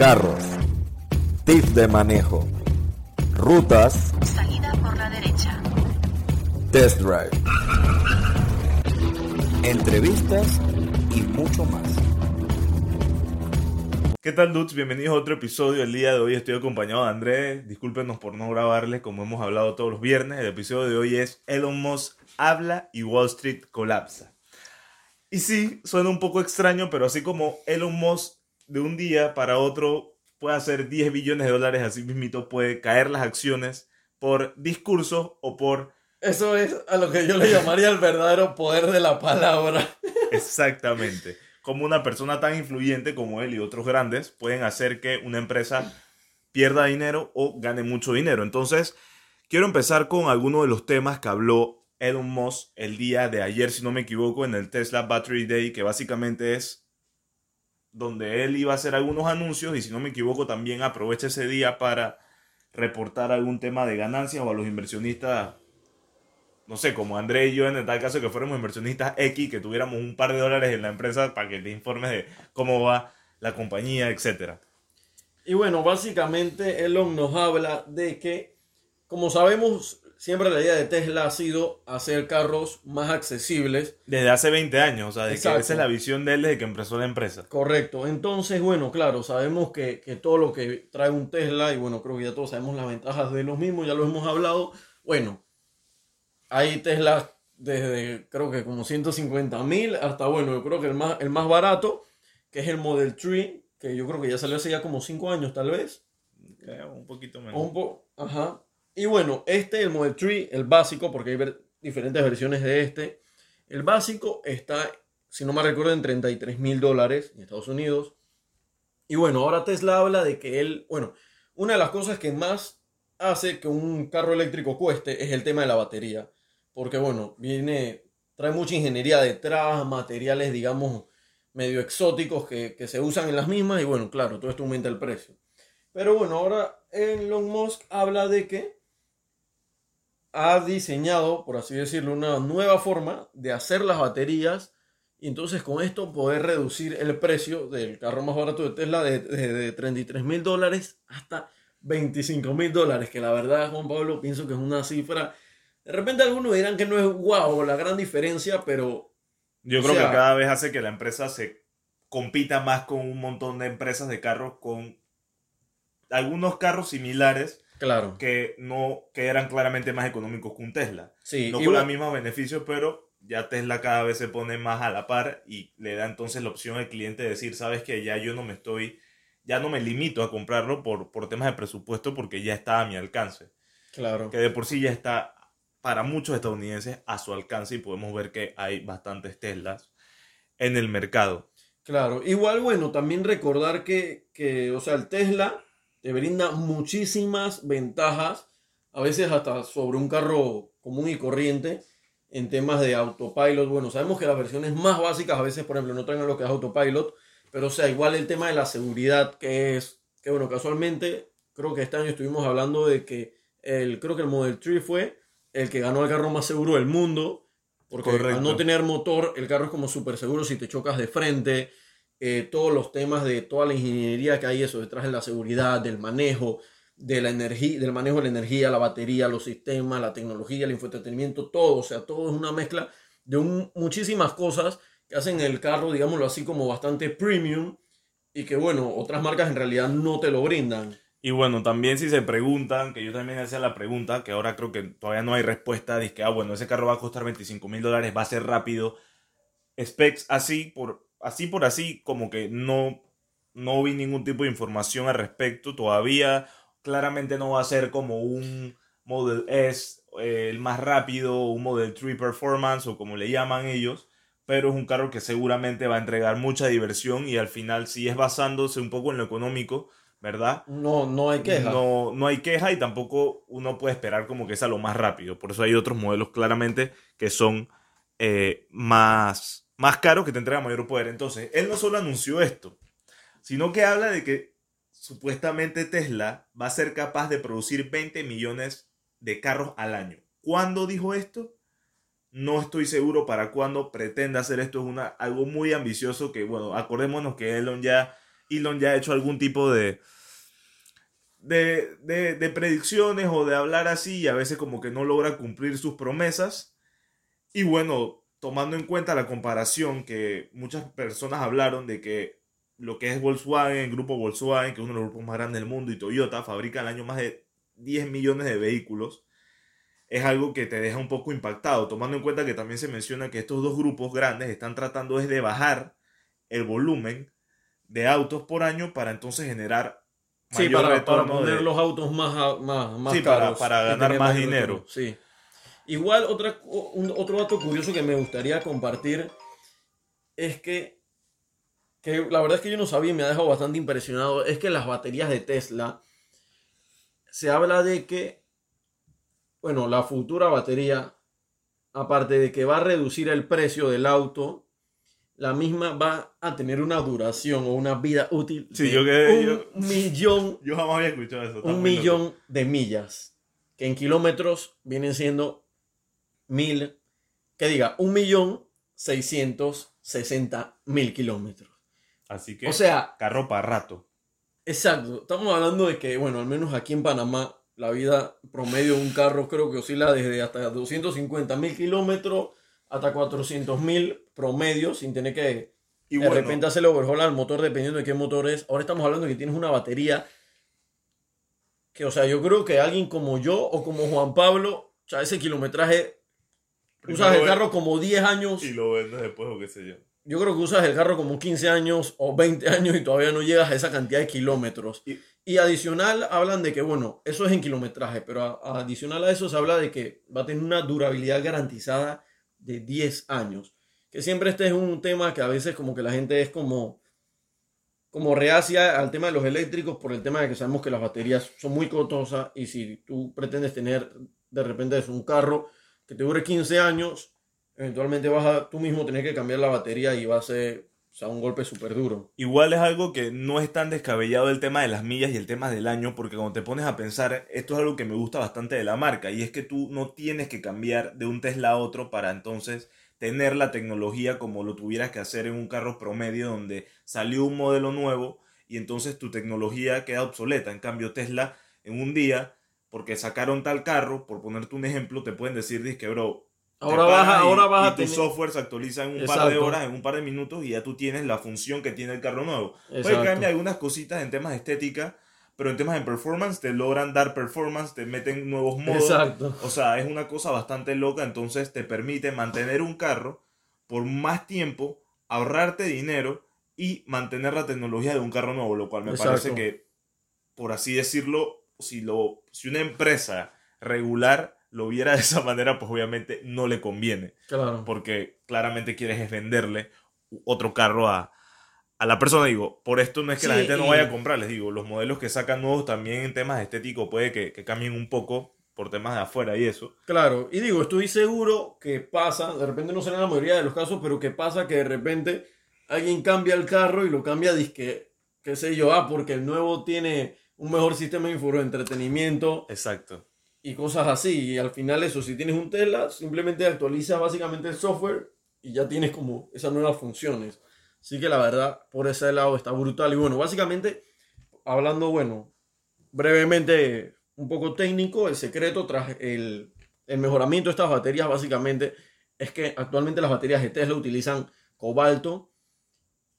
carros, tips de manejo, rutas, Salida por la derecha. test drive, entrevistas y mucho más. ¿Qué tal, dudes? Bienvenidos a otro episodio. El día de hoy estoy acompañado de Andrés. Discúlpenos por no grabarles como hemos hablado todos los viernes. El episodio de hoy es Elon Musk habla y Wall Street colapsa. Y sí, suena un poco extraño, pero así como Elon Musk de un día para otro puede hacer 10 billones de dólares, así mismito puede caer las acciones por discurso o por... Eso es a lo que yo le llamaría el verdadero poder de la palabra. Exactamente. Como una persona tan influyente como él y otros grandes pueden hacer que una empresa pierda dinero o gane mucho dinero. Entonces, quiero empezar con algunos de los temas que habló Elon Musk el día de ayer, si no me equivoco, en el Tesla Battery Day, que básicamente es donde él iba a hacer algunos anuncios y si no me equivoco también aprovecha ese día para reportar algún tema de ganancias o a los inversionistas no sé, como André y yo en tal caso que fuéramos inversionistas X, que tuviéramos un par de dólares en la empresa para que te informes de cómo va la compañía, etcétera. Y bueno, básicamente Elon nos habla de que, como sabemos, siempre la idea de Tesla ha sido hacer carros más accesibles. Desde hace 20 años, o sea, de que esa es la visión de él desde que empezó la empresa. Correcto. Entonces, bueno, claro, sabemos que, que todo lo que trae un Tesla, y bueno, creo que ya todos sabemos las ventajas de los mismos, ya lo hemos hablado. Bueno, hay Teslas desde creo que como 150 mil hasta, bueno, yo creo que el más, el más barato, que es el Model 3, que yo creo que ya salió hace ya como 5 años tal vez. Eh, Un poquito menos. un po- Ajá. Y bueno, este, el Model 3, el básico, porque hay diferentes versiones de este. El básico está, si no me recuerdo, en 33 mil dólares en Estados Unidos. Y bueno, ahora Tesla habla de que él, bueno, una de las cosas que más hace que un carro eléctrico cueste es el tema de la batería. Porque bueno, viene, trae mucha ingeniería detrás, materiales, digamos, medio exóticos que, que se usan en las mismas. Y bueno, claro, todo esto aumenta el precio. Pero bueno, ahora Elon Musk habla de que ha diseñado, por así decirlo, una nueva forma de hacer las baterías y entonces con esto poder reducir el precio del carro más barato de Tesla de, de, de 33 mil dólares hasta 25 mil dólares, que la verdad, Juan Pablo, pienso que es una cifra... De repente algunos dirán que no es guau la gran diferencia, pero Yo creo sea- que cada vez hace que la empresa se compita más con un montón de empresas de carros con algunos carros similares claro. que no que eran claramente más económicos que un Tesla. Sí, no con los mismos beneficios, pero ya Tesla cada vez se pone más a la par y le da entonces la opción al cliente de decir, sabes que ya yo no me estoy, ya no me limito a comprarlo por, por temas de presupuesto porque ya está a mi alcance. claro. Que de por sí ya está para muchos estadounidenses a su alcance y podemos ver que hay bastantes Teslas en el mercado. Claro, igual bueno, también recordar que, que, o sea, el Tesla te brinda muchísimas ventajas, a veces hasta sobre un carro común y corriente, en temas de autopilot. Bueno, sabemos que las versiones más básicas a veces, por ejemplo, no traen lo que es autopilot, pero o sea, igual el tema de la seguridad, que es, que bueno, casualmente, creo que este año estuvimos hablando de que el, creo que el Model 3 fue el que ganó el carro más seguro del mundo, porque Correcto. al no tener motor, el carro es como súper seguro si te chocas de frente, eh, todos los temas de toda la ingeniería que hay eso detrás de la seguridad, del manejo, de la energía, del manejo de la energía, la batería, los sistemas, la tecnología, el infoentretenimiento, todo, o sea, todo es una mezcla de un- muchísimas cosas que hacen el carro, digámoslo así, como bastante premium y que, bueno, otras marcas en realidad no te lo brindan. Y bueno, también si se preguntan, que yo también hacía la pregunta, que ahora creo que todavía no hay respuesta, dice que, ah, bueno, ese carro va a costar 25 mil dólares, va a ser rápido. Specs así por, así por así, como que no, no vi ningún tipo de información al respecto todavía. Claramente no va a ser como un Model S, eh, el más rápido, un Model 3 Performance o como le llaman ellos, pero es un carro que seguramente va a entregar mucha diversión y al final, si es basándose un poco en lo económico, ¿verdad? No, no hay queja. No, no hay queja y tampoco uno puede esperar como que sea lo más rápido. Por eso hay otros modelos claramente que son eh, más, más caros que te mayor poder. Entonces, él no solo anunció esto, sino que habla de que supuestamente Tesla va a ser capaz de producir 20 millones de carros al año. ¿Cuándo dijo esto? No estoy seguro para cuándo pretende hacer esto. Es una, algo muy ambicioso que, bueno, acordémonos que Elon ya Elon ya ha hecho algún tipo de, de, de, de predicciones o de hablar así y a veces como que no logra cumplir sus promesas. Y bueno, tomando en cuenta la comparación que muchas personas hablaron de que lo que es Volkswagen, el grupo Volkswagen, que es uno de los grupos más grandes del mundo, y Toyota fabrican al año más de 10 millones de vehículos, es algo que te deja un poco impactado, tomando en cuenta que también se menciona que estos dos grupos grandes están tratando es de bajar el volumen de autos por año para entonces generar Sí, mayor para, para retorno poner de- los autos más, más, más Sí, para- caros. para ganar más dinero. retorno, Sí. Igual, otra, un- otro dato curioso que me gustaría compartir es que, que la verdad es que yo no sabía y me ha dejado bastante impresionado, es que las baterías de Tesla, se habla de que, bueno, la futura batería, aparte de que va a reducir el precio del auto, la misma va a tener una duración o una vida útil Sí, de yo que- un yo- millón Yo jamás había escuchado eso. un loco. millón de millas, que en kilómetros vienen siendo mil, que diga, un millón seiscientos sesenta mil kilómetros. Así que, O sea, carro para rato. exacto, estamos hablando de que, bueno, al menos aquí en Panamá, la vida promedio de un carro creo que oscila desde hasta 250 mil kilómetros hasta 400 mil promedio, sin tener que Y de bueno, repente hacerle overhaul al motor dependiendo de qué motor es. Ahora estamos hablando de que tienes una batería que, o sea, yo creo que alguien como yo o como Juan Pablo, o sea, ese kilometraje, Primero usas el carro como 10 años, y lo vendes después o qué sé yo. yo creo que usas el carro como 15 años o 20 años y todavía no llegas a esa cantidad de kilómetros. Y- Y adicional hablan de que, bueno, eso es en kilometraje, pero a- adicional a eso se habla de que va a tener una durabilidad garantizada de 10 años. Que siempre este es un tema que a veces como que la gente es como, como reacia al tema de los eléctricos por el tema de que sabemos que las baterías son muy costosas y si tú pretendes tener de repente es un carro que te dure 15 años, eventualmente vas a tú mismo tener que cambiar la batería y va a ser sea, un golpe súper duro. Igual es algo que no es tan descabellado el tema de las millas y el tema del año, porque cuando te pones a pensar, esto es algo que me gusta bastante de la marca, y es que tú no tienes que cambiar de un Tesla a otro para entonces tener la tecnología como lo tuvieras que hacer en un carro promedio donde salió un modelo nuevo y entonces tu tecnología queda obsoleta. En cambio, Tesla en un día, porque sacaron tal carro, por ponerte un ejemplo, te pueden decir, que bro, Ahora vas, a- paras y- ahora vas y tu tener... software se actualiza en un par de horas, en un par de minutos y ya tú tienes la función que tiene el carro nuevo. Puede Exacto. cambiar algunas cositas en temas de estética, pero en temas de performance te logran dar performance, te meten nuevos modos. Exacto. O sea, es una cosa bastante loca, entonces te permite mantener un carro por más tiempo, ahorrarte dinero y mantener la tecnología de un carro nuevo, lo cual me Exacto. parece que, por así decirlo, si, lo, si una empresa regular lo viera de esa manera, pues obviamente no le conviene Claro. porque claramente quieres es venderle otro carro a, a la persona. Digo, por esto no es que la gente no vaya a comprar, les digo, los modelos que sacan nuevos también en temas estéticos puede que, que cambien un poco por temas de afuera y eso. Claro, y digo, estoy seguro que pasa, de repente no será en la mayoría de los casos, pero que pasa que de repente alguien cambia el carro y lo cambia, disque, qué sé yo, ah, porque el nuevo tiene un mejor sistema de entretenimiento Exacto. y cosas así. Y al final eso, si tienes un Tesla, simplemente actualizas básicamente el software y ya tienes como esas nuevas funciones. Así que la verdad, por ese lado está brutal. Y bueno, básicamente, hablando, bueno, brevemente, un poco técnico, el secreto tras el, el mejoramiento de estas baterías básicamente es que actualmente las baterías de Tesla utilizan cobalto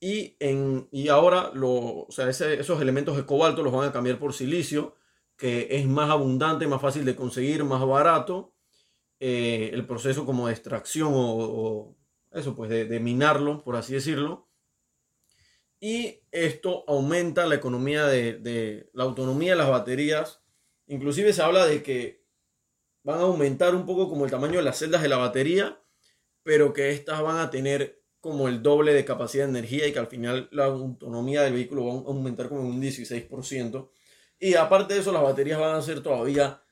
y, en, y ahora o sea, esos elementos de cobalto los van a cambiar por silicio, que es más abundante, más fácil de conseguir, más barato. Eh, el proceso como de extracción o, o eso, pues de, de minarlo, por así decirlo. Y esto aumenta la economía de, de la autonomía de las baterías. Inclusive se habla de que van a aumentar un poco como el tamaño de las celdas de la batería, pero que estas van a tener como el doble de capacidad de energía y que al final la autonomía del vehículo va a aumentar como un 16%. Y aparte de eso, las baterías van a ser todavía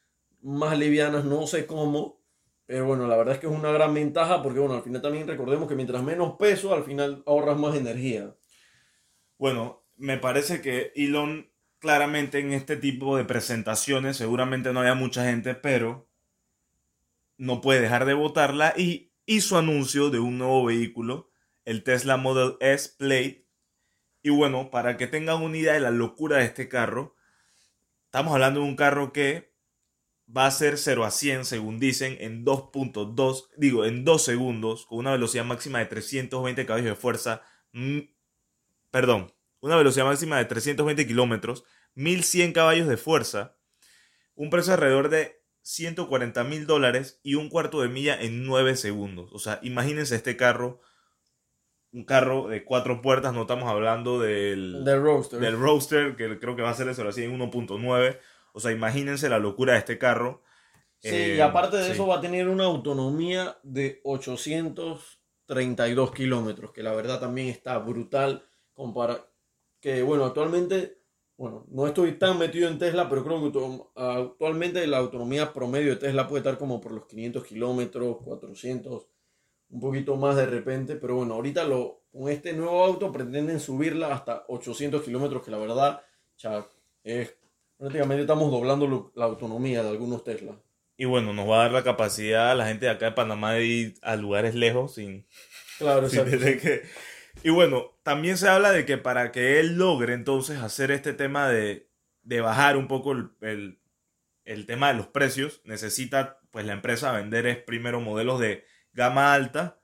más livianas, no sé cómo, pero bueno, la verdad es que es una gran ventaja porque bueno, al final también recordemos que mientras menos peso, al final ahorras más energía. Bueno, me parece que Elon claramente en este tipo de presentaciones seguramente no había mucha gente, pero no puede dejar de votarla y hizo anuncio de un nuevo vehículo, el Tesla Model S Plate, Y bueno, para que tengan una idea de la locura de este carro, estamos hablando de un carro que va a ser 0 a 100, según dicen, en 2.2, digo, en 2 segundos, con una velocidad máxima de 320 caballos de fuerza, perdón, una velocidad máxima de 320 kilómetros, 1100 caballos de fuerza, un precio alrededor de 140 mil dólares y un cuarto de milla en 9 segundos. O sea, imagínense este carro, un carro de cuatro puertas, no estamos hablando del, Del roadster. del Roadster, que creo que va a ser eso así en 1.9. O sea, imagínense la locura de este carro. Sí, Eh, y aparte de sí. eso va a tener una autonomía de 832 kilómetros, que la verdad también está brutal. Compara que bueno, actualmente, bueno, no estoy tan metido en Tesla, pero creo que actualmente la autonomía promedio de Tesla puede estar como por los 500 kilómetros, 400, un poquito más de repente, pero bueno, ahorita lo, con este nuevo auto pretenden subirla hasta 800 kilómetros, que la verdad, ya es, prácticamente estamos doblando lo- la autonomía de algunos Tesla. Y bueno, nos va a dar la capacidad a la gente de acá de Panamá de ir a lugares lejos sin, Claro, sin exacto. tener que... Y bueno, también se habla de que para que él logre entonces hacer este tema de, de bajar un poco el, el- el tema de los precios, necesita pues la empresa vender es primero modelos de gama alta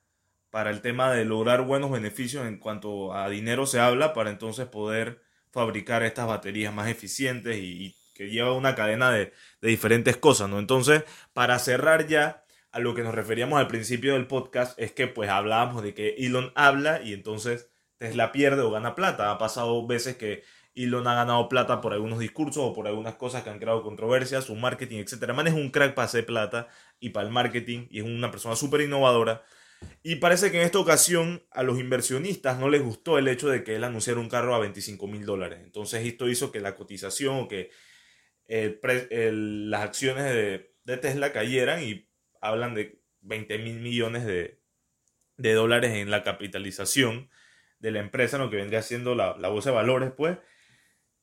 para el tema de lograr buenos beneficios en cuanto a dinero se habla, para entonces poder fabricar estas baterías más eficientes y, que lleva una cadena de, de diferentes cosas, ¿no? Entonces, para cerrar ya, a lo que nos referíamos al principio del podcast es que pues hablábamos de que Elon habla y entonces Tesla pierde o gana plata. Ha pasado veces que Elon ha ganado plata por algunos discursos o por algunas cosas que han creado controversias, su marketing, etc. Man es un crack para hacer plata y para el marketing y es una persona súper innovadora. Y parece que en esta ocasión a los inversionistas no les gustó el hecho de que él anunciara un carro a 25 mil dólares. Entonces esto hizo que la cotización o que pre- el- las acciones de, de Tesla cayeran y hablan de 20 mil millones de, de dólares en la capitalización de la empresa, lo que vendría siendo la, la bolsa de valores, pues.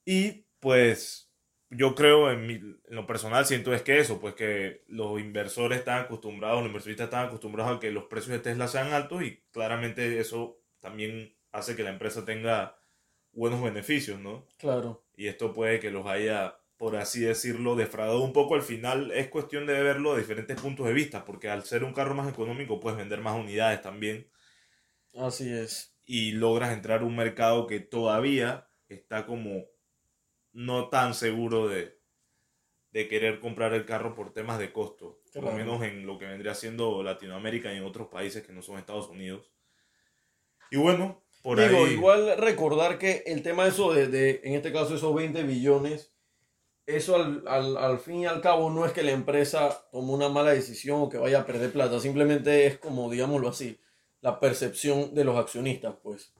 Y pues yo creo en, mi- en lo personal siento es que eso, pues que los inversores están acostumbrados, los inversionistas están acostumbrados a que los precios de Tesla sean altos y claramente eso también hace que la empresa tenga buenos beneficios, ¿no? Claro. y esto puede que los haya, por así decirlo, defraudado un poco. Al final es cuestión de verlo de diferentes puntos de vista, porque al ser un carro más económico puedes vender más unidades también Así es. y logras entrar a un mercado que todavía está como no tan seguro de, de querer comprar el carro por temas de costo, por lo menos en lo que vendría siendo Latinoamérica y en otros países que no son Estados Unidos. Y bueno, por Digo, ahí... igual recordar que el tema eso de, de, en este caso, esos 20 billones, eso al, al, al fin y al cabo no es que la empresa tomó una mala decisión o que vaya a perder plata, simplemente es como, digámoslo así, la percepción de los accionistas, pues.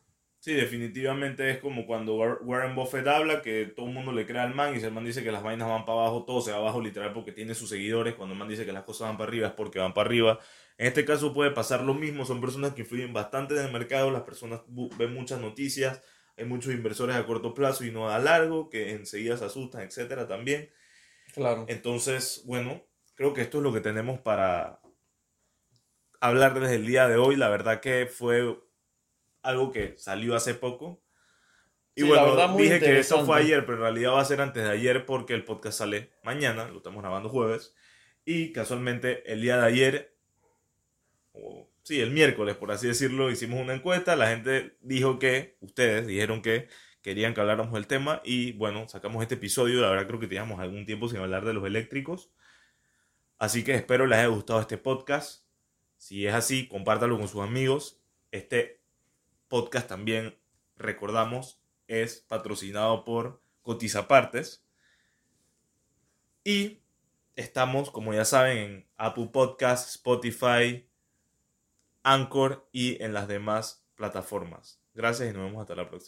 Sí, definitivamente es como cuando War- Warren Buffett habla que todo el mundo le cree al man y si el man dice que las vainas van para abajo, todo se va abajo literal porque tiene sus seguidores. Cuando el man dice que las cosas van para arriba es porque van para arriba. En este caso puede pasar lo mismo, son personas que influyen bastante en el mercado, las personas ven muchas noticias, hay muchos inversores a corto plazo y no a largo que enseguida se asustan, etcétera también. Claro. Entonces, bueno, creo que esto es lo que tenemos para hablar desde el día de hoy. La verdad que fue algo que salió hace poco. Y Sí, bueno, verdad, dije que esto fue ayer, pero en realidad va a ser antes de ayer porque el podcast sale mañana, lo estamos grabando jueves. Y casualmente el día de ayer, o sí, el miércoles, por así decirlo, hicimos una encuesta. La gente dijo que, ustedes dijeron que querían que habláramos del tema. Y bueno, sacamos este episodio. La verdad creo que teníamos algún tiempo sin hablar de los eléctricos. Así que espero les haya gustado este podcast. Si es así, compártalo con sus amigos. Este podcast también, recordamos, es patrocinado por Cotizapartes. Y estamos, como ya saben, en Apple Podcasts, Spotify, Anchor y en las demás plataformas. Gracias y nos vemos hasta la próxima.